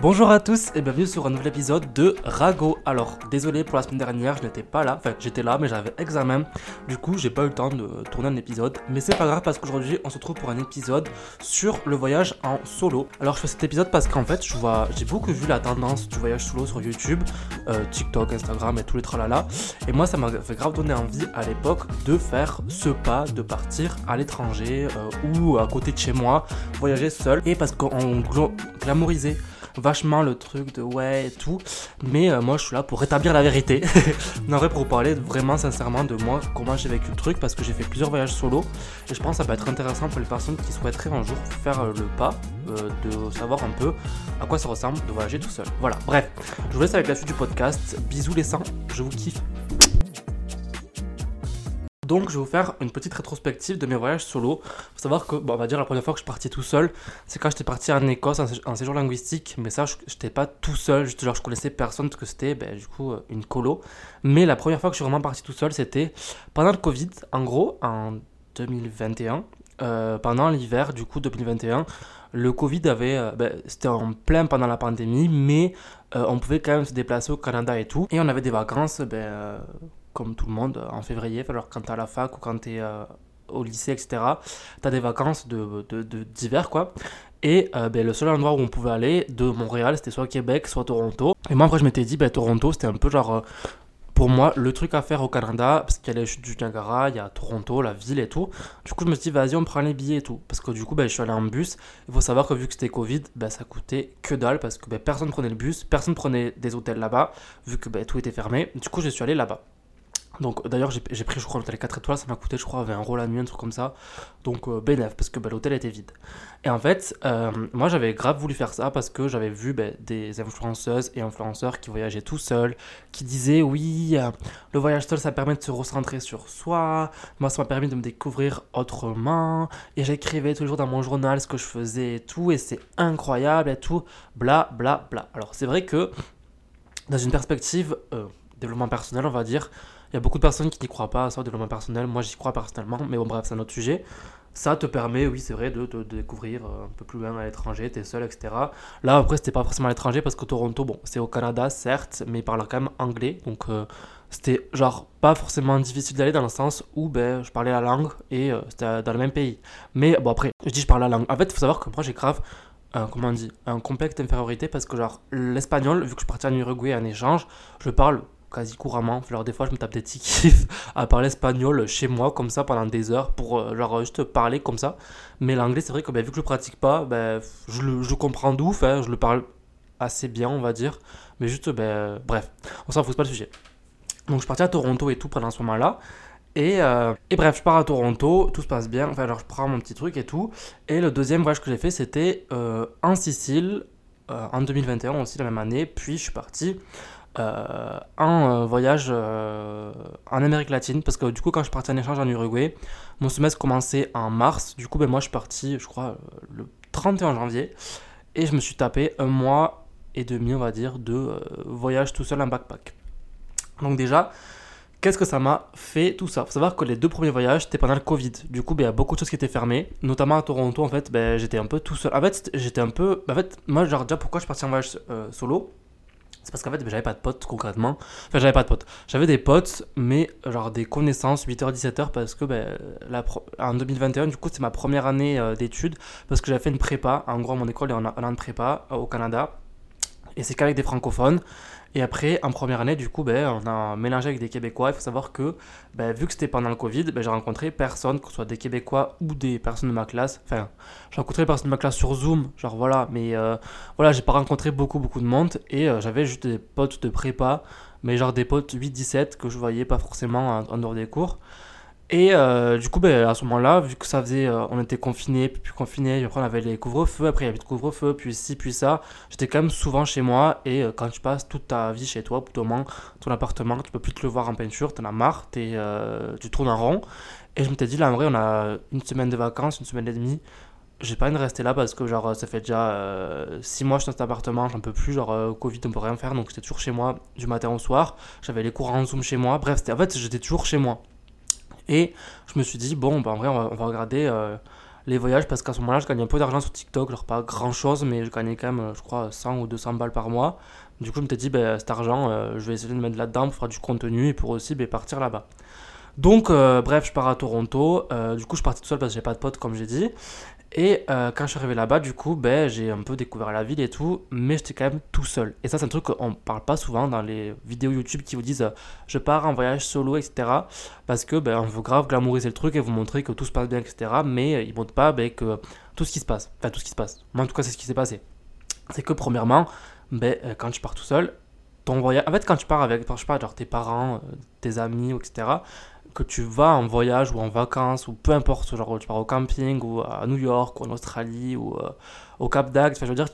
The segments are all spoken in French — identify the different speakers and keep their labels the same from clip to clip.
Speaker 1: Bonjour à tous et bienvenue sur un nouvel épisode de Rago. Alors, désolé pour la semaine dernière, je n'étais pas là, enfin j'étais là mais j'avais examen. Du coup, j'ai pas eu le temps de tourner un épisode, mais c'est pas grave parce qu'aujourd'hui, on se retrouve pour un épisode sur le voyage en solo. Alors, je fais cet épisode parce qu'en fait, je vois j'ai beaucoup vu la tendance du voyage solo sur YouTube, euh, TikTok, Instagram et tous les tralala et moi ça m'a fait grave donner envie à l'époque de faire ce pas de partir à l'étranger euh, ou à côté de chez moi, voyager seul et parce qu'on glamourisait vachement le truc de ouais et tout. Mais euh, moi, je suis là pour rétablir la vérité. non, vrai, pour parler vraiment sincèrement de moi, comment j'ai vécu le truc, parce que j'ai fait plusieurs voyages solo. Et je pense que ça peut être intéressant pour les personnes qui souhaiteraient un jour faire euh, le pas, euh, de savoir un peu à quoi ça ressemble de voyager tout seul. Voilà, bref, je vous laisse avec la suite du podcast. Bisous les sangs, je vous kiffe. Donc, je vais vous faire une petite rétrospective de mes voyages solo. Faut savoir que, bon, on va dire, la première fois que je suis parti tout seul, c'est quand j'étais parti en Écosse en, séjour linguistique. Mais ça, je n'étais pas tout seul, juste genre, je connaissais personne parce que c'était, ben, du coup, euh, une colo. Mais la première fois que je suis vraiment parti tout seul, c'était pendant le Covid, en gros, en 2021. Euh, pendant l'hiver, du coup, 2021 le Covid avait, euh, ben, c'était en plein pendant la pandémie, mais on pouvait quand même se déplacer au Canada et tout. Et on avait des vacances, ben, comme tout le monde, en février. Alors, quand t'es à la fac ou quand t'es euh, au lycée, etc., t'as des vacances d'hiver, quoi. Et euh, ben, le seul endroit où on pouvait aller de Montréal, c'était soit Québec, soit Toronto. Et moi, après, je m'étais dit, ben, Toronto, c'était un peu genre, euh, pour moi, le truc à faire au Canada, parce qu'il y a les chutes du Niagara, il y a Toronto, la ville et tout. Du coup, je me suis dit, vas-y, on prend les billets et tout. Parce que du coup, ben, je suis allé en bus. Il faut savoir que vu que c'était Covid, ben, ça coûtait que dalle, parce que ben, personne prenait le bus, personne prenait des hôtels là-bas, vu que ben, tout était fermé. Du coup, je suis allé là-bas. Donc d'ailleurs j'ai pris je crois l'hôtel 4 étoiles, ça m'a coûté je crois 20 euros la nuit, un truc comme ça. Donc euh, bénéf parce que bah, l'hôtel était vide. Et en fait, euh, moi j'avais grave voulu faire ça parce que j'avais vu bah, des influenceuses et influenceurs qui voyageaient tout seuls, qui disaient oui, euh, le voyage seul ça permet de se recentrer sur soi, moi ça m'a permis de me découvrir autrement, et j'écrivais toujours dans mon journal ce que je faisais et tout, et c'est incroyable et tout, bla bla bla. Alors c'est vrai que dans une perspective développement personnel on va dire, il y a beaucoup de personnes qui n'y croient pas ça, au développement personnel. Moi, j'y crois personnellement, mais bon, bref, c'est un autre sujet. Ça te permet, oui, c'est vrai, de te découvrir euh, un peu plus loin à l'étranger, t'es seul, etc. Là, après, c'était pas forcément à l'étranger parce que Toronto, bon, c'est au Canada, certes, mais ils parlent quand même anglais. Donc, euh, c'était genre pas forcément difficile d'aller dans le sens où ben, je parlais la langue et euh, c'était dans le même pays. Mais bon, après, je dis je parle la langue. En fait, il faut savoir que moi, j'ai grave un, comment on dit, un complexe d'infériorité parce que, genre, l'espagnol, vu que je parti en Uruguay en échange, je parle quasi couramment. Alors des fois, je me tape des petits à parler espagnol chez moi comme ça pendant des heures pour euh, genre juste parler comme ça. Mais l'anglais, c'est vrai que ben, vu que je le pratique pas, ben, je, le, comprends d'ouf, hein, je le parle assez bien, on va dire. Mais juste, ben, bref, on s'en fout, pas le sujet. Donc je suis parti à Toronto et tout pendant ce moment-là. Et, euh, bref, je pars à Toronto, tout se passe bien. Enfin, alors je prends mon petit truc et tout. Et le deuxième voyage que j'ai fait, c'était euh, en Sicile, en 2021 aussi, la même année. Puis je suis parti euh, un euh, voyage euh, en Amérique latine parce que du coup quand je parti en échange en Uruguay, mon semestre commençait en mars, du coup ben, moi je suis parti je crois le 31 janvier et je me suis tapé un mois et demi on va dire de voyage tout seul en backpack. Donc déjà, qu'est-ce que ça m'a fait tout ça? Faut savoir que les deux premiers voyages c'était pendant le Covid. Du coup, ben, il y a beaucoup de choses qui étaient fermées, notamment à Toronto. En fait, ben, j'étais un peu tout seul. En fait, j'étais un peu. En fait, moi, genre déjà pourquoi je suis parti en voyage solo? C'est parce qu'en fait, j'avais pas de potes concrètement. Enfin, j'avais pas de potes. J'avais des potes, mais genre des connaissances 8h, 17h, parce que ben, en 2021, du coup, c'est ma première année euh, d'études, parce que j'avais fait une prépa. En gros, mon école est en, en prépa euh, au Canada. Et c'est qu'avec des francophones. Et après, en première année, du coup, ben, on a mélangé avec des Québécois. Il faut savoir que, ben, vu que c'était pendant le Covid, ben, j'ai rencontré personne, que ce soit des Québécois ou des personnes de ma classe. Enfin, j'ai rencontré des personnes de ma classe sur Zoom, genre voilà. Mais euh, voilà, j'ai pas rencontré beaucoup, beaucoup de monde. Et euh, j'avais juste des potes de prépa, mais genre des potes 8-17 que je voyais pas forcément en dehors des cours. Et euh, du coup, ben, à ce moment-là, vu que ça faisait, euh, on était confinés, puis plus confinés, après on avait les couvre-feux, après il y avait le couvre-feu, puis ci, puis ça. J'étais quand même souvent chez moi, et euh, quand tu passes toute ta vie chez toi, au moins, ton appartement, tu peux plus te le voir en peinture, t'en as marre, es, tu tournes en rond. Et je m'étais dit, là en vrai, on a une semaine de vacances, une semaine et demie. J'ai pas envie de rester là parce que genre ça fait déjà 6 mois que je suis dans cet appartement, j'en peux plus, genre Covid on peut rien faire, donc j'étais toujours chez moi du matin au soir. J'avais les cours en Zoom chez moi, bref, en fait j'étais toujours chez moi. Et je me suis dit, bon, bah, en vrai, on va, regarder euh, les voyages parce qu'à ce moment-là, je gagnais un peu d'argent sur TikTok, genre pas grand chose, mais je gagnais quand même, je crois, 100 ou 200 balles par mois. Du coup, je me suis dit, ben, cet argent, je vais essayer de mettre là-dedans pour faire du contenu et pour aussi ben, partir là-bas. Donc, bref, je pars à Toronto. du coup, je partais tout seul parce que j'ai pas de potes, comme j'ai dit. Et euh, quand je suis arrivé là-bas, du coup, ben, j'ai un peu découvert la ville et tout, mais j'étais quand même tout seul. Et ça, c'est un truc qu'on parle pas souvent dans les vidéos YouTube qui vous disent euh, je pars en voyage solo, etc. Parce que ben, on veut grave glamouriser le truc et vous montrer que tout se passe bien, etc. Mais euh, ils montrent pas ben, que tout ce qui se passe, enfin tout ce qui se passe. Moi, en tout cas, c'est ce qui s'est passé. C'est que premièrement, ben, quand tu pars tout seul, ton voyage. En fait, quand tu pars avec, tes parents, tes amis, etc que tu vas en voyage ou en vacances ou peu importe, genre tu pars au camping ou à New York ou en Australie ou euh, au Cap d'Agde, enfin je veux dire,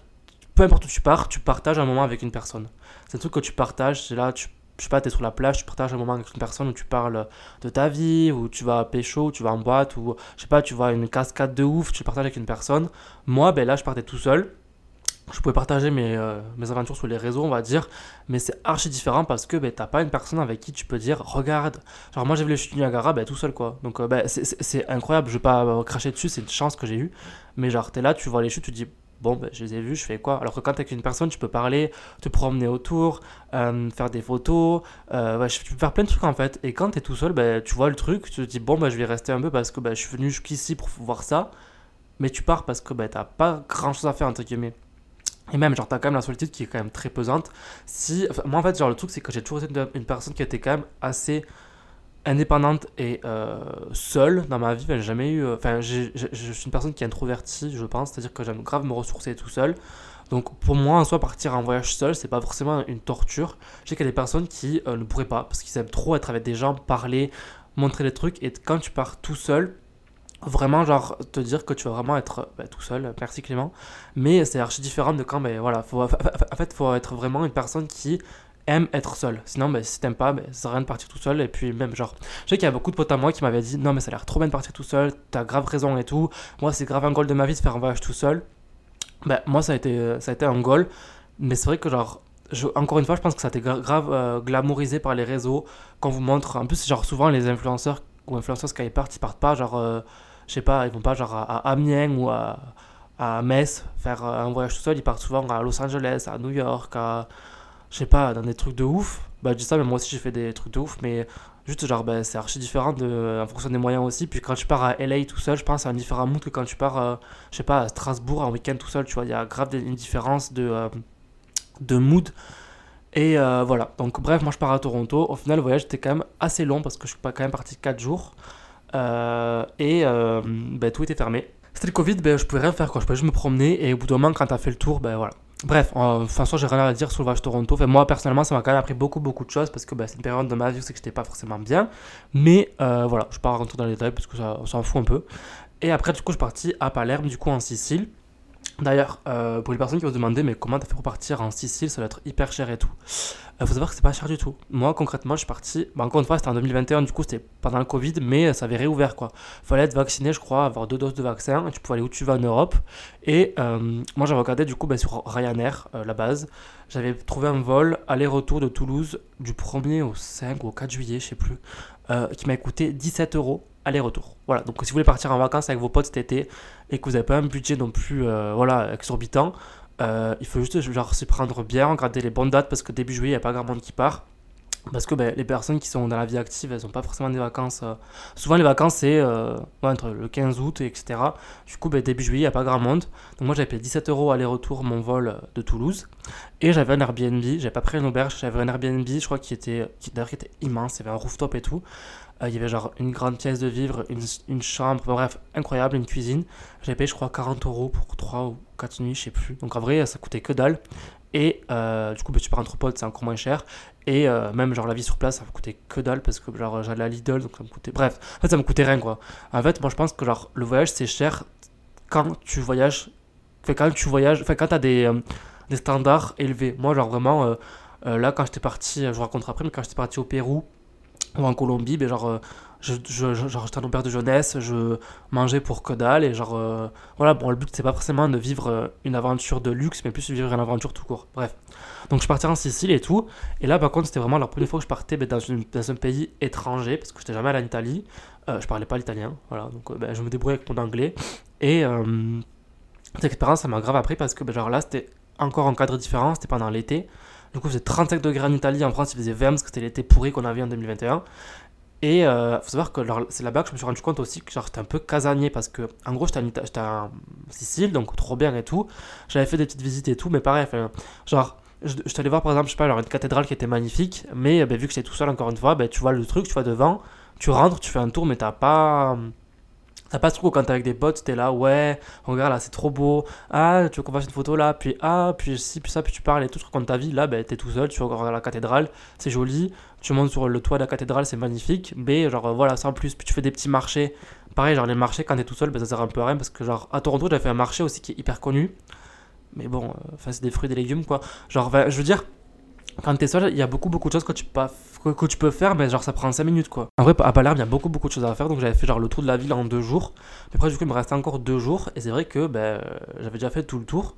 Speaker 1: peu importe où tu pars, tu partages un moment avec une personne. C'est un truc que tu partages, c'est là, tu, je sais pas, tu es sur la plage, tu partages un moment avec une personne où tu parles de ta vie, ou tu vas à pécho, ou tu vas en boîte, ou je sais pas, tu vois une cascade de ouf, tu partages avec une personne. Moi, ben là, je partais tout seul je pouvais partager mes, euh, mes, aventures sur les réseaux, on va dire, mais c'est archi différent parce que ben, t'as pas une personne avec qui tu peux dire regarde. Genre, moi j'ai vu les chutes du Niagara ben, tout seul quoi. Donc, euh, ben, c'est incroyable, je vais pas euh, cracher dessus, c'est une chance que j'ai eue. Mais genre, t'es là, tu vois les chutes, tu dis bon, je les ai vues, je fais quoi? Alors que quand t'es avec une personne, tu peux parler, te promener autour, faire des photos, tu peux faire plein de trucs en fait. Et quand t'es tout seul, tu vois le truc, tu te dis bon, ben, je vais rester un peu parce que ben, je suis venu jusqu'ici pour voir ça. Mais tu pars parce que ben, t'as pas grand chose à faire entre guillemets. Et même, genre, t'as quand même la solitude qui est quand même très pesante. Si, moi, en fait, genre, le truc, c'est que j'ai toujours été une, personne qui était quand même assez indépendante et euh, seule dans ma vie. J'ai jamais eu. Euh, enfin, je suis une personne qui est introvertie, je pense. C'est-à-dire que j'aime grave me ressourcer tout seul. Donc, pour moi, en soi, partir en voyage seul, c'est pas forcément une torture. Je sais qu'il y a des personnes qui euh, ne pourraient pas parce qu'ils aiment trop être avec des gens, parler, montrer des trucs. Et quand tu pars tout seul, vraiment genre te dire que tu vas vraiment être bah, tout seul. Merci Clément. Mais c'est archi différent de quand ben voilà faut, en fait faut être vraiment une personne qui aime être seul sinon ben, si t'aimes pas ben, ça rien de partir tout seul. Et puis même genre je sais qu'il y a beaucoup de potes à moi qui m'avaient dit non mais ça a l'air trop bien de partir tout seul. T'as grave raison et tout. Moi c'est grave un goal de ma vie de faire un voyage tout seul ben moi ça a été ça a été un goal. Mais c'est vrai que genre encore une fois je pense que ça a été grave euh, glamourisé par les réseaux quand vous montre. En plus genre souvent les influenceurs ou influenceurs quand ils partent ils partent pas genre euh, je sais pas, ils vont pas genre à, Amiens ou à, à, Metz faire un voyage tout seul, ils partent souvent à Los Angeles, à New York, à, je sais pas, dans des trucs de ouf. Bah, je dis ça, mais moi aussi j'ai fait des trucs de ouf, mais juste genre, bah, c'est archi différent en fonction des moyens aussi. Puis quand tu pars à LA tout seul, je pense c'est un différent mood que quand tu pars, euh, je sais pas, à Strasbourg en week-end tout seul, tu vois, il y a grave une différence de, euh, de mood. Et euh, voilà, donc bref, moi je pars à Toronto. Au final, le voyage était quand même assez long parce que je suis pas quand même parti 4 jours. Euh, et euh, ben, tout était fermé. C'était le Covid, ben, je pouvais rien faire, quoi. je pouvais juste me promener et au bout d'un moment, quand tu as fait le tour, ben voilà. Bref, enfin, soit j'ai rien à dire sur le voyage Toronto. Enfin, moi, personnellement, ça m'a quand même appris beaucoup, beaucoup de choses parce que ben, c'est une période de ma vie où c'est que j'étais pas forcément bien. Mais euh, voilà, je ne vais pas rentrer dans les détails parce que ça, on s'en fout un peu. Et après, du coup, je suis parti à Palerme, du coup, en Sicile. D'ailleurs, euh, pour les personnes qui vont se demander, mais comment t'as fait pour partir en Sicile, ça va être hyper cher et tout. Il euh, faut savoir que c'est pas cher du tout. Moi, concrètement, je suis parti. Bah, encore une fois, c'était en 2021, du coup, c'était pendant le Covid, mais ça avait réouvert quoi. Fallait être vacciné, je crois, avoir deux doses de vaccin, et tu pouvais aller où tu vas en Europe. Et euh, moi, j'avais regardé du coup bah, sur Ryanair, la base. J'avais trouvé un vol aller-retour de Toulouse du 1er au 5 ou au 4 juillet, je sais plus, qui m'a coûté 17 euros aller-retour. Voilà, donc si vous voulez partir en vacances avec vos potes cet été et que vous n'avez pas un budget non plus euh, voilà, exorbitant, euh, il faut juste genre s'y prendre bien, regarder les bonnes dates parce que début juillet, il n'y a pas grand monde qui part. Parce que ben, les personnes qui sont dans la vie active, elles n'ont pas forcément des vacances. Euh, souvent, les vacances, c'est entre le 15 août, etc. Du coup, ben, début juillet, il n'y a pas grand monde. Donc, moi, j'avais payé 17 euros aller-retour mon vol de Toulouse. Et j'avais un Airbnb. J'avais pas pris une auberge. J'avais un Airbnb, je crois, qui était, qui, était immense. Il y avait un rooftop et tout. Euh, il y avait genre une grande pièce de vivre, une, chambre, bref, incroyable, une cuisine. J'avais payé, je crois, 40 euros pour 3 ou 4 nuits, je sais plus. Donc en vrai, ça coûtait que dalle. Et euh, du coup, bah, tu pars entre potes, c'est encore moins cher. Et euh, même, genre, la vie sur place, ça me coûtait que dalle parce que, genre, j'allais à Lidl, donc ça me coûtait. Bref, en fait, ça me coûtait rien, quoi. En fait, moi, je pense que, genre, le voyage, c'est cher quand tu voyages. Enfin, quand tu voyages. Enfin, quand t'as des, des standards élevés. Moi, genre, vraiment, là, quand j'étais parti, je vous raconterai après, mais quand j'étais parti au Pérou, ou en Colombie, ben genre, euh, je, j'étais un père de jeunesse, je mangeais pour que dalle, et genre, euh, voilà, bon, le but c'est pas forcément de vivre euh, une aventure de luxe, mais plus vivre une aventure tout court. Bref. Donc je partais en Sicile et tout, et là par contre c'était vraiment la première fois que je partais ben, dans, un pays étranger, parce que j'étais jamais allé en Italie, je parlais pas l'italien, voilà, donc ben, je me débrouillais avec mon anglais, Et euh, cette expérience, ça m'a grave appris parce que ben, genre là, c'était encore un cadre différent, c'était pendant l'été. Du coup, c'était 35 degrés en Italie, en France, il faisait 20 parce que c'était l'été pourri qu'on avait en 2021. Et il euh, faut savoir que c'est là-bas que je me suis rendu compte aussi que j'étais un peu casanier parce que, en gros, j'étais en, Sicile, donc trop bien et tout. J'avais fait des petites visites et tout, mais pareil, genre, je, je allé voir par exemple, je sais pas, alors une cathédrale qui était magnifique, mais ben, vu que j'étais tout seul encore une fois, ben, tu vois le truc, tu vois devant, tu rentres, tu fais un tour, mais t'as pas. T'as pas ce truc où quand t'es avec des potes, t'es là, ouais, regarde là, c'est trop beau. Ah, tu veux qu'on fasse une photo là, puis ah, puis si, puis ça, puis tu parles et tout, quand ta vie, là, ben, t'es tout seul, tu regardes la cathédrale, c'est joli, tu montes sur le toit de la cathédrale, c'est magnifique, mais genre voilà, sans plus, puis tu fais des petits marchés. Pareil, genre les marchés, quand t'es tout seul, ben, ça sert un peu à rien parce que, genre, à Toronto, j'avais fait un marché aussi qui est hyper connu. Mais bon, euh, enfin, c'est des fruits des légumes, quoi. Genre, je veux dire, quand t'es seul, il y a beaucoup beaucoup de choses que tu, peux, faire, mais genre ça prend 5 minutes quoi. En vrai, à Palerme, il y a beaucoup beaucoup de choses à faire, donc j'avais fait genre le tour de la ville en 2 jours. Mais après, du coup, il me restait encore 2 jours, et c'est vrai que ben, j'avais déjà fait tout le tour.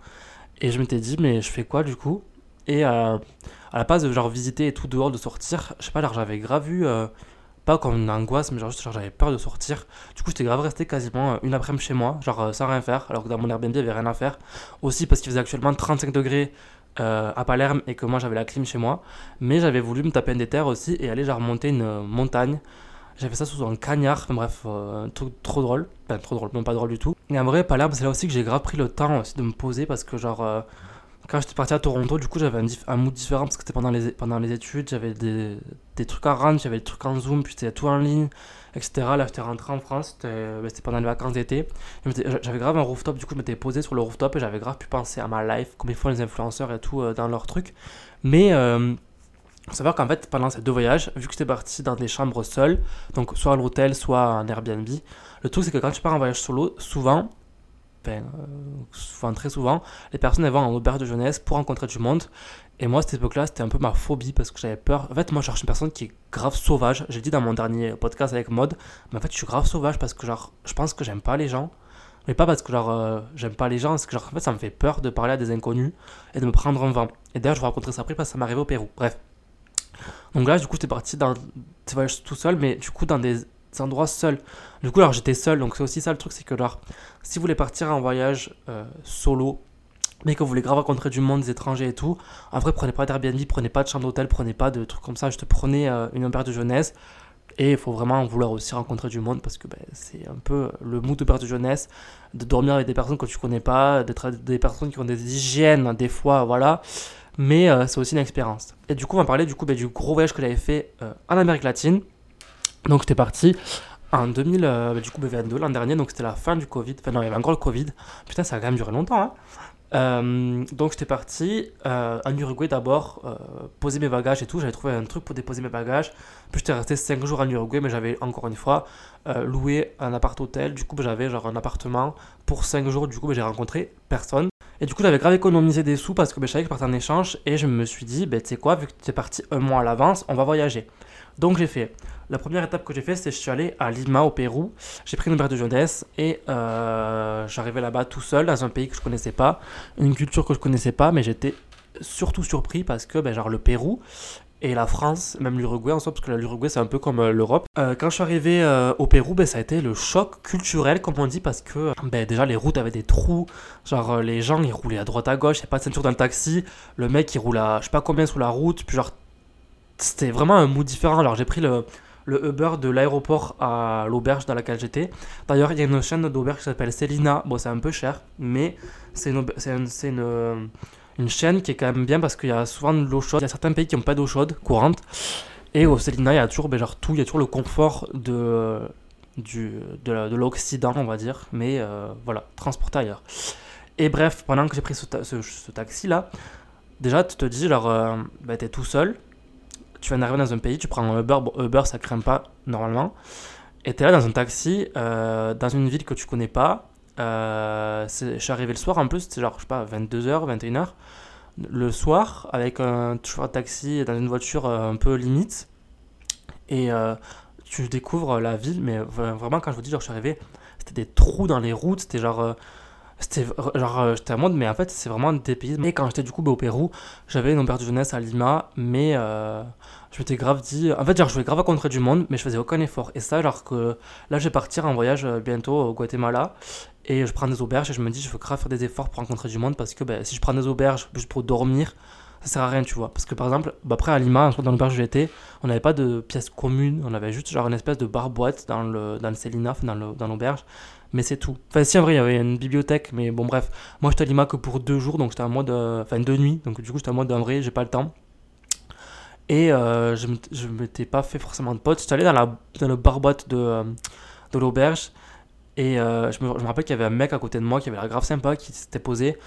Speaker 1: Et je m'étais dit, mais je fais quoi du coup? Et euh, à la place de genre visiter et tout dehors, de sortir, je sais pas, j'avais grave vu, euh, pas comme une angoisse, mais genre juste j'avais peur de sortir. Du coup, j'étais grave resté quasiment euh, une après-midi chez moi, genre sans rien faire, alors que dans mon Airbnb, il y avait rien à faire. Aussi parce qu'il faisait actuellement 35 degrés euh, à Palerme et que moi j'avais la clim chez moi. Mais j'avais voulu me taper un déterre aussi et aller genre monter une euh, montagne. J'avais ça sous un cagnard, enfin bref, euh, un truc trop drôle. Enfin, trop drôle, non pas drôle du tout. Et en vrai, Palerme, c'est là aussi que j'ai grave pris le temps aussi de me poser parce que, genre, quand j'étais parti à Toronto, du coup, j'avais un, mood différent parce que c'était pendant les, études, j'avais des, trucs à rendre, j'avais des trucs en Zoom, puis c'était tout en ligne etc. Là, j'étais rentré en France, c'était bah, pendant les vacances d'été. J'avais grave un rooftop, du coup, je m'étais posé sur le rooftop et j'avais grave pu penser à ma life, comme ils font les influenceurs et tout euh, dans leur truc. Mais euh, faut savoir qu'en fait, pendant ces deux voyages, vu que j'étais parti dans des chambres seules, donc soit à l'hôtel, soit en Airbnb, le truc c'est que quand tu pars en voyage solo, souvent, enfin, euh, souvent très souvent, les personnes vont en auberge de jeunesse pour rencontrer du monde. Et moi, à cette époque-là, c'était un peu ma phobie parce que j'avais peur. En fait, moi, je cherche une personne qui est grave sauvage. J'ai dit dans mon dernier podcast avec Mode, mais en fait, je suis grave sauvage parce que, genre, je pense que j'aime pas les gens. Mais pas parce que, genre, euh, j'aime pas les gens, c'est que, genre, en fait, ça me fait peur de parler à des inconnus et de me prendre en vent. Et d'ailleurs, je vous raconterai ça après parce que ça m'arrivait au Pérou. Bref. Donc là, du coup, j'étais parti dans des voyages tout seul, mais du coup, dans des endroits seuls. Du coup, alors, j'étais seul, donc c'est aussi ça le truc, c'est que, genre, si vous voulez partir en voyage euh, solo, mais que vous voulez grave rencontrer du monde, des étrangers et tout, vrai, prenez pas d'Airbnb, prenez pas de chambre d'hôtel, prenez pas de trucs comme ça, juste prenez euh, une auberge de jeunesse. Et il faut vraiment vouloir aussi rencontrer du monde parce que ben, c'est un peu le mood de perte de jeunesse, de dormir avec des personnes que tu connais pas, d'être des personnes qui ont des hygiènes, des fois, voilà. Mais euh, c'est aussi une expérience. Et du coup, on va parler du, coup, ben, du gros voyage que j'avais fait euh, en Amérique latine. Donc, j'étais parti en 2000, ben, du coup, 22 l'an dernier, donc c'était la fin du Covid. Enfin, non, il y avait encore le Covid. Putain, ça a quand même duré longtemps, hein. Euh, donc j'étais parti euh, en Uruguay d'abord, euh, poser mes bagages et tout. J'avais trouvé un truc pour déposer mes bagages. Puis j'étais resté 5 jours en Uruguay, mais j'avais encore une fois loué un appart-hôtel. Du coup, j'avais genre un appartement pour 5 jours. Du coup, j'ai rencontré personne. Et du coup, j'avais grave économisé des sous parce que je savais que je partais en échange. Et je me suis dit, ben, tu sais quoi, vu que tu es parti un mois à l'avance, on va voyager. Donc j'ai fait la première étape que j'ai fait, c'est que je suis allé à Lima, au Pérou. J'ai pris une paire de jeunesse et euh, j'arrivais là-bas tout seul, dans un pays que je connaissais pas, une culture que je connaissais pas, mais j'étais surtout surpris parce que, ben, genre, le Pérou et la France, même l'Uruguay en soi, parce que l'Uruguay c'est un peu comme euh, l'Europe. Euh, quand je suis arrivé au Pérou, ben, ça a été le choc culturel, comme on dit, parce que ben, déjà les routes avaient des trous, genre les gens ils roulaient à droite à gauche, il n'y a pas de ceinture dans le taxi, le mec il roule à je sais pas combien sous la route, puis genre c'était vraiment un mood différent. Alors j'ai pris le, le Uber de l'aéroport à l'auberge dans laquelle j'étais. D'ailleurs, il y a une chaîne d'auberge qui s'appelle Selina. Bon, c'est un peu cher, mais c'est une, une, chaîne qui est quand même bien parce qu'il y a souvent de l'eau chaude. Il y a certains pays qui n'ont pas d'eau chaude courante. Et au Selina, il y a toujours ben, genre, tout, il y a toujours le confort de, l'Occident, on va dire. Mais euh, voilà, transporté ailleurs. Et bref, pendant que j'ai pris ce, ce, taxi-là, déjà, tu te dis, genre, euh, ben, t'es tout seul tu viens d'arriver dans un pays, tu prends un Uber, Uber ça craint pas normalement, et tu es là dans un taxi, euh, dans une ville que tu connais pas. Euh, je suis arrivé le soir en plus, c'était genre, je sais pas, 22h, 21h, le soir, avec un chauffeur de taxi dans une voiture euh, un peu limite, et tu découvres la ville, mais vraiment, quand je vous dis, genre, je suis arrivé, c'était des trous dans les routes, c'était genre c'était genre j'étais à mode mais en fait c'est vraiment un dépaysement et quand j'étais du coup bah, au Pérou j'avais une père de jeunesse à Lima mais je m'étais grave dit. En fait, genre, je voulais grave rencontrer du monde, mais je faisais aucun effort. Et ça, alors que là, je vais partir en voyage euh, bientôt au Guatemala. Et je prends des auberges et je me dis, je veux grave faire des efforts pour rencontrer du monde parce que ben, si je prends des auberges juste pour dormir, ça sert à rien, tu vois. Parce que par exemple, bah, après à Lima, dans l'auberge où j'étais, on n'avait pas de pièces communes, on avait juste genre une espèce de bar-boîte dans le, dans le Célina, dans l'auberge, mais c'est tout. Enfin, si en vrai, il y avait une bibliothèque, mais bon, bref. Moi, j'étais à Lima que pour deux jours, donc j'étais en mode. Enfin, deux nuits, donc du coup, j'étais en mode en vrai, j'ai pas le temps. Et euh, je ne m'étais pas fait forcément de potes. J'étais allé dans, la, dans le bar-boîte de, euh, de l'auberge. Et euh, je, me, je, me, rappelle qu'il y avait un mec à côté de moi qui avait l'air grave sympa, qui s'était posé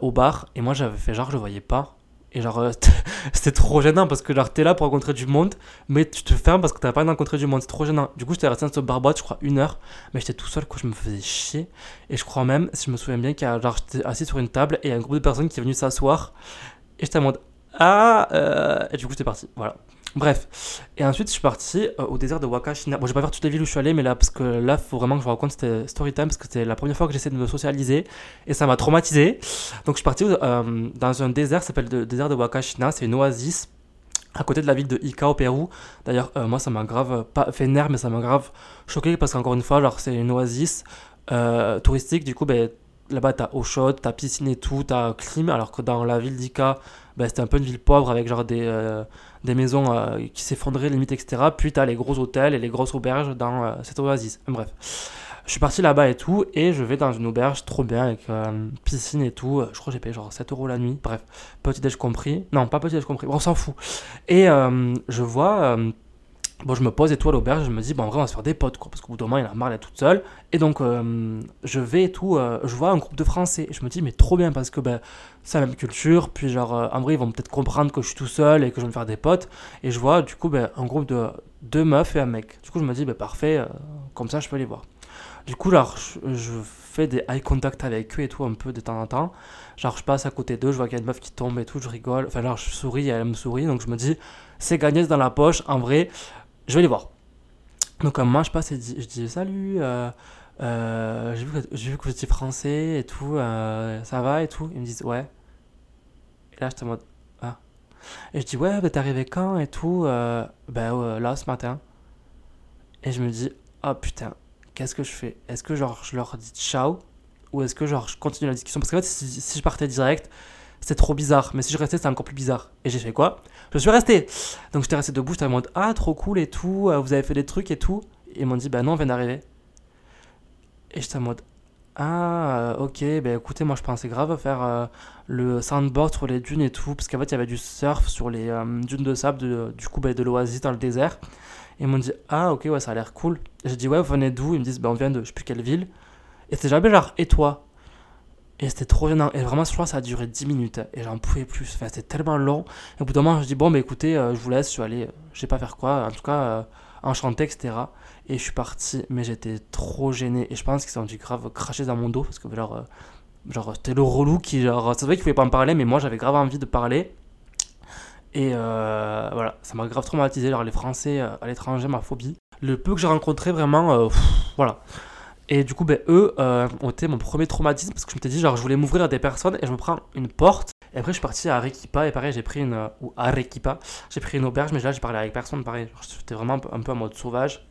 Speaker 1: au bar. Et moi, j'avais fait genre, je le voyais pas. Et genre, euh, c'était trop gênant parce que genre, t'es là pour rencontrer du monde, mais tu te fermes parce que t'as pas rencontrer du monde. C'est trop gênant. Du coup, j'étais resté dans ce barbotte, je crois, une heure, mais j'étais tout seul, quoi. Je me faisais chier. Et je crois même, si je me souviens bien, qu'il genre, j'étais assis sur une table et il y a un groupe de personnes qui est venu s'asseoir. Et j'étais en mode, ah, euh... et du coup, j'étais parti. Voilà. Bref. Et ensuite, je suis parti euh, au désert de Wakashina. Bon, je vais pas faire toutes les villes où je suis allé, mais là, parce que là, faut vraiment que je vous raconte c'était story time, parce que c'était la première fois que j'essaie de me socialiser, et ça m'a traumatisé. Donc, je suis parti euh, dans un désert, ça s'appelle le désert de Wakashina, c'est une oasis à côté de la ville de Ica au Pérou. D'ailleurs, euh, moi, ça m'a grave, pas fait nerf, mais ça m'a grave choqué, parce qu'encore une fois, genre, c'est une oasis touristique, du coup, ben, là-bas, t'as eau chaude, t'as piscine et tout, t'as clim, alors que dans la ville d'Ica, ben, c'était un peu une ville pauvre avec genre des des maisons euh, qui s'effondraient limite, etc. Puis tu as les gros hôtels et les grosses auberges dans euh, cette oasis. Bref. Je suis parti là-bas et tout, et je vais dans une auberge trop bien avec euh, piscine et tout. Je crois que j'ai payé genre 7 euros la nuit. Bref, petit déj compris. Non, pas petit déj compris. on s'en fout. Et je vois Bon, je me pose et à l'auberge, je me dis, bon, en vrai, on va se faire des potes, quoi, parce qu'au bout d'un moment, il a marre d'être toute seule. Et donc, euh, je vais et tout, euh, je vois un groupe de Français. Et je me dis, mais trop bien, parce que ben, c'est la même culture. Puis, genre, euh, en vrai, ils vont peut-être comprendre que je suis tout seul et que je vais me faire des potes. Et je vois, du coup, ben, un groupe de deux meufs et un mec. Du coup, je me dis, ben, parfait, comme ça, je peux les voir. Du coup, genre, je, fais des eye contact avec eux et tout, un peu de temps en temps. Genre, je passe à côté d'eux, je vois qu'il y a une meuf qui tombe et tout, je rigole. Enfin, genre, je souris, elle me sourit. Donc, je me dis, c'est gagné, dans la poche. En vrai, je vais les voir. Donc, moi, je passe et je dis Salut, euh, euh, j'ai vu, que vous étiez français et tout, euh, ça va et tout. Ils me disent Ouais. Et là, j'étais en mode Ah. Et je dis Ouais, t'es arrivé quand et tout Ben là, ce matin. Et je me dis Oh putain, qu'est-ce que je fais? Est-ce que genre je leur dis ciao? Ou est-ce que genre je continue la discussion? Parce qu'en fait, si je partais direct, c'est trop bizarre. Mais si je restais, c'est encore plus bizarre. Et j'ai fait quoi? Je suis resté. Donc j'étais resté debout, j'étais en mode Ah, trop cool et tout, euh, vous avez fait des trucs et tout. Et ils m'ont dit Bah non, on vient d'arriver. Et j'étais en mode Ah, euh, ok, bah écoutez, moi je pensais grave faire euh, le sandboard sur les dunes et tout. Parce qu'en fait, il y avait du surf sur les dunes de sable du coup bah, de l'oasis dans le désert. Et ils m'ont dit Ah, ok, ouais, ça a l'air cool. J'ai dit Ouais, vous venez d'où? Ils me disent Bah on vient de je sais plus quelle ville. Et c'était jamais genre Et toi? Et c'était trop gênant. Et vraiment, je crois ça a duré 10 minutes. Et j'en pouvais plus. Enfin, c'était tellement long. Et au bout d'un moment, je dis Bon, bah écoutez, euh, je vous laisse. Je suis allé, euh, je sais pas faire quoi. En tout cas, euh, enchanté, etc. Et je suis parti. Mais j'étais trop gêné. Et je pense qu'ils ont dû grave cracher dans mon dos. Parce que, genre, genre c'était le relou qui. Genre, c'est vrai qu'il fallait pas me parler. Mais moi, j'avais grave envie de parler. Et voilà, ça m'a grave traumatisé. Genre, les Français à l'étranger, ma phobie. Le peu que j'ai rencontré, vraiment, voilà. Et du coup, ben, eux euh, ont été mon premier traumatisme parce que je m'étais dit, genre, je voulais m'ouvrir à des personnes et je me prends une porte. Et après, je suis parti à Arequipa et pareil, j'ai pris une. Euh, ou Arequipa, j'ai pris une auberge, mais là, j'ai parlé avec personne, pareil. J'étais vraiment un peu, en mode sauvage.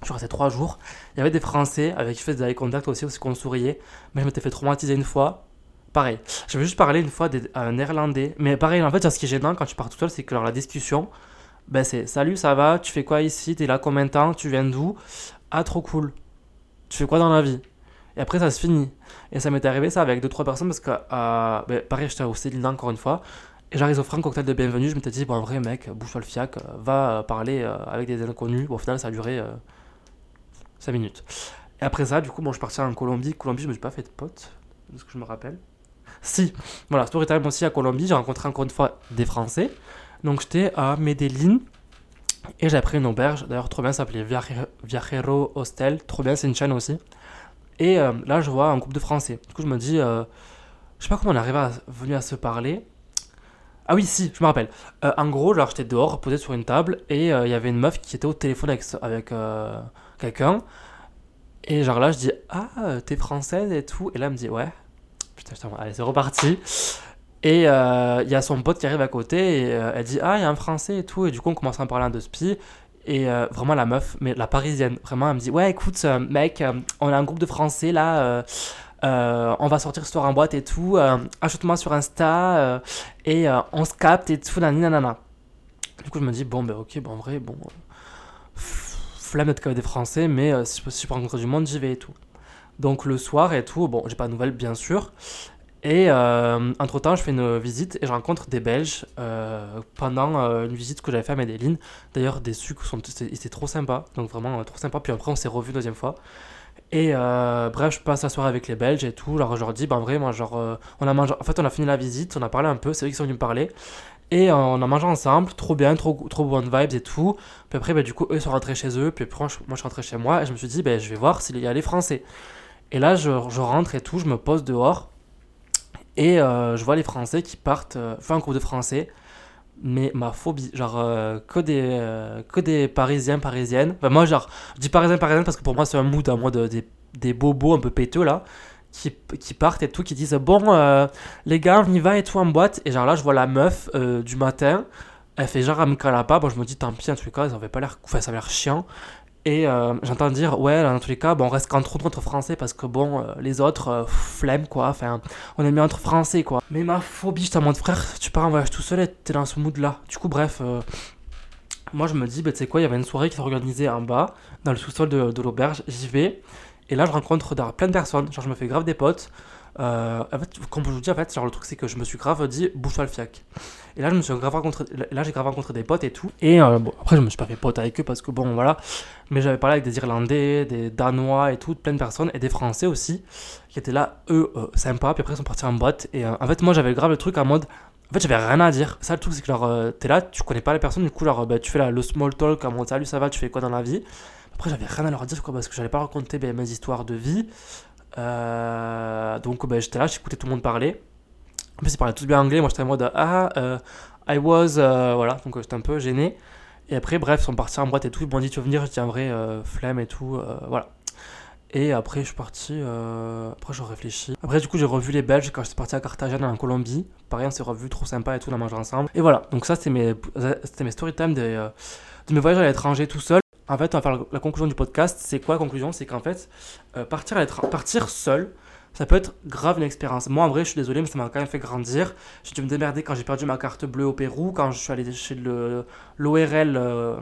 Speaker 1: Je suis resté trois jours. Il y avait des Français avec qui je faisais des eye contact aussi, aussi qu'on souriait. Mais je m'étais fait traumatiser une fois. Pareil. J'avais juste parlé une fois à un néerlandais. Mais pareil, en fait, ce qui est gênant quand tu pars tout seul, c'est que la discussion, ben c'est salut, ça va, tu fais quoi ici, t'es là combien de temps, tu viens d'où Ah, trop cool tu fais quoi dans la vie? Et après, ça se finit. Et ça m'est arrivé ça avec deux trois personnes parce que, euh, ben, pareil, j'étais au Céline encore une fois. Et j'arrive au franc cocktail de bienvenue. Je m'étais dit, bon, en vrai, mec, bouge-toi le fiac, euh, va euh, parler euh, avec des inconnus. Au final, ça a duré 5 minutes. Et après ça, du coup, bon, je suis parti en Colombie. Colombie, je me suis pas fait de potes, de ce que je me rappelle. Si, voilà, story time aussi à Colombie. J'ai rencontré encore une fois des Français. Donc, j'étais à Medellín. Et j'ai pris une auberge, d'ailleurs trop bien, ça s'appelait Viajero Hostel, trop bien, c'est une chaîne aussi. Et euh, là, je vois un groupe de Français. Du coup, je me dis, euh, je sais pas comment on est arrivé à, venu à se parler. Ah oui, si, je me rappelle. Euh, en gros, genre, j'étais dehors, posé sur une table, et il y avait une meuf qui était au téléphone avec, avec quelqu'un. Et genre là, je dis, ah, t'es française et tout. Et là, elle me dit, ouais. Putain, putain, allez, c'est reparti. Et euh, il y a son pote qui arrive à côté et euh, elle dit Ah, il y a un français et tout. Et du coup, on commence à en parler de spi. Et euh, vraiment la meuf, mais la parisienne, vraiment, elle me dit Ouais, écoute, mec, on a un groupe de français là, on va sortir ce soir en boîte et tout, ajoute-moi sur Insta et on se capte et tout, nanana. Du coup, je me dis Bon, ben ok, bon, en vrai, bon, flemme d'être qu'avec des français, mais si je peux rencontrer du monde, j'y vais et tout. Donc le soir et tout, bon, j'ai pas de nouvelles bien sûr. Et euh, entre temps, je fais une visite et je rencontre des Belges euh, pendant euh, une visite que j'avais fait à Medellin. D'ailleurs, des sucres sont c'était trop sympa, donc vraiment trop sympa. Puis après, on s'est revu une deuxième fois. Et bref, je passe la soirée avec les Belges et tout. Alors, je leur dis, ben, en vrai, moi, genre, on a mangé. En fait, on a fini la visite, on a parlé un peu, c'est eux qui sont venus me parler. Et on a mangé ensemble, trop bien, trop, trop bonnes vibes et tout. Puis après, ben, du coup, eux sont rentrés chez eux. Puis après, moi, je suis rentré chez moi et je me suis dit, ben, je vais voir s'il y a les Français. Et là, je rentre et tout, je me pose dehors. Et euh, je vois les Français qui partent, euh, enfin un groupe de Français, mais ma phobie, genre euh, que, des, que des Parisiens, Parisiennes. Enfin, moi, genre, je dis Parisiens, Parisiennes parce que pour moi, c'est un mood à moi de, des, bobos un peu péteux là, qui, qui partent et tout, qui disent Bon, les gars, on y va et tout en boîte. Et genre là, je vois la meuf du matin, elle fait genre, elle me cala pas. Bon, je me dis Tant pis, tous les cas, ça avait pas l'air, enfin, ça avait l'air chiant. Et euh, j'entends dire, ouais, dans tous les cas, bon, on reste qu'entre nous, entre français, parce que bon, euh, les autres, euh, flemme, quoi. Enfin, on est mis entre français, quoi. Mais ma phobie, j'étais en mode, frère, tu pars en voyage tout seul et t'es dans ce mood-là. Du coup, bref, euh, moi, je me dis, bah, tu sais quoi, il y avait une soirée qui s'est organisée en bas, dans le sous-sol de, de l'auberge. J'y vais, et là, je rencontre plein de personnes. Genre, je me fais grave des potes. Euh, en fait, comme je vous dis, en fait, genre, le truc, c'est que je me suis grave dit, bouge-toi le fiac. Et là, je grave j'ai grave rencontré des potes et tout. Et euh, après, je me suis pas fait pote avec eux parce que bon, voilà. Mais j'avais parlé avec des Irlandais, des Danois et tout, plein de personnes, et des Français aussi, qui étaient là, eux, euh, sympas. Puis après, ils sont partis en boîte. Et en fait, moi, j'avais grave le truc en mode. En fait, j'avais rien à dire. Ça, le truc, c'est que genre, t'es là, tu connais pas les personnes, du coup, genre, bah, tu fais là, le small talk, en mode salut, ça va, tu fais quoi dans la vie? Après, j'avais rien à leur dire, quoi, parce que j'allais pas raconter ben, mes histoires de vie. Euh, donc, ben, j'étais là, j'écoutais tout le monde parler. En plus, ils parlaient tous bien anglais. Moi, j'étais en mode Ah, euh, I was. euh, voilà, donc j'étais un peu gêné. Et après, bref, ils sont partis en boîte et tout. Ils m'ont dit Tu veux venir Je dis en vrai, flemme et tout. voilà. Et après, je suis parti. Après, je réfléchis. Après, du coup, j'ai revu les Belges quand j'étais parti à Carthagène en Colombie. Pareil, on s'est revu trop sympa et tout, on a mangé ensemble. Et voilà, donc ça, c'était mes, mes story time de mes voyages à l'étranger tout seul. En fait, on va faire la- conclusion du podcast. C'est quoi la conclusion? C'est qu'en fait, euh, partir, l'étran- partir seul, ça peut être grave une expérience. Moi, en vrai, je suis désolé, mais ça m'a quand même fait grandir. J'ai dû me démerder quand j'ai perdu ma carte bleue au Pérou, quand je suis allé chez l'ORL euh,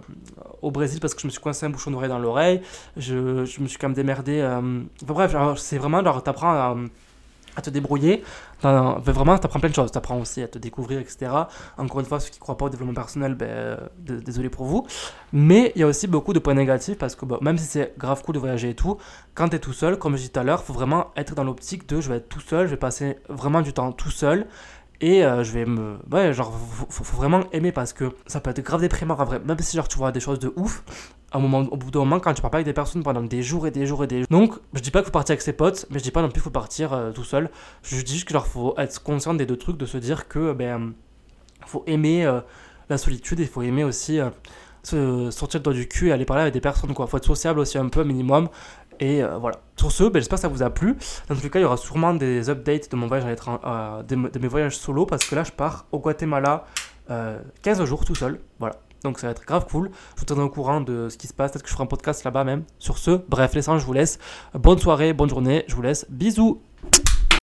Speaker 1: au Brésil parce que je me suis coincé un bouchon d'oreille dans l'oreille. Je, je me suis quand même démerdé. euh, Enfin bref, c'est vraiment, genre, t'apprends à, à te débrouiller. Vraiment, t'apprends plein de choses. T'apprends aussi à te découvrir, etc. Encore une fois, ceux qui croient pas au développement personnel, ben, euh, désolé pour vous. Mais il y a aussi beaucoup de points négatifs parce que même si c'est grave cool de voyager et tout, quand tu es tout seul, comme je disais tout à l'heure, faut vraiment être dans l'optique de je vais être tout seul, je vais passer vraiment du temps tout seul et euh, je vais me. Ouais, genre, faut, faut- vraiment aimer parce que ça peut être grave déprimant en vrai. Même si genre tu vois des choses de ouf, un moment, au bout d'un moment, quand tu parles pas avec des personnes pendant des jours et des jours et des jours. Donc, je dis pas qu'il faut partir avec ses potes, mais je dis pas non plus qu'il faut partir euh, tout seul. Je dis juste qu'il faut être conscient des deux trucs, de se dire que ben faut aimer euh, la solitude et il faut aimer aussi euh, se sortir le doigt du cul et aller parler avec des personnes quoi. Faut être sociable aussi un peu minimum. Et euh, voilà. Sur ce, ben, j'espère que ça vous a plu. Dans tous les cas, il y aura sûrement des updates de mon voyage à euh, de, mes voyages solo parce que là, je pars au Guatemala euh, 15 jours tout seul. Voilà. Donc ça va être grave cool. Je vous tiendrai au courant de ce qui se passe. Peut-être que je ferai un podcast là-bas même. Sur ce, bref, les je vous laisse. Bonne soirée, bonne journée. Je vous laisse. Bisous.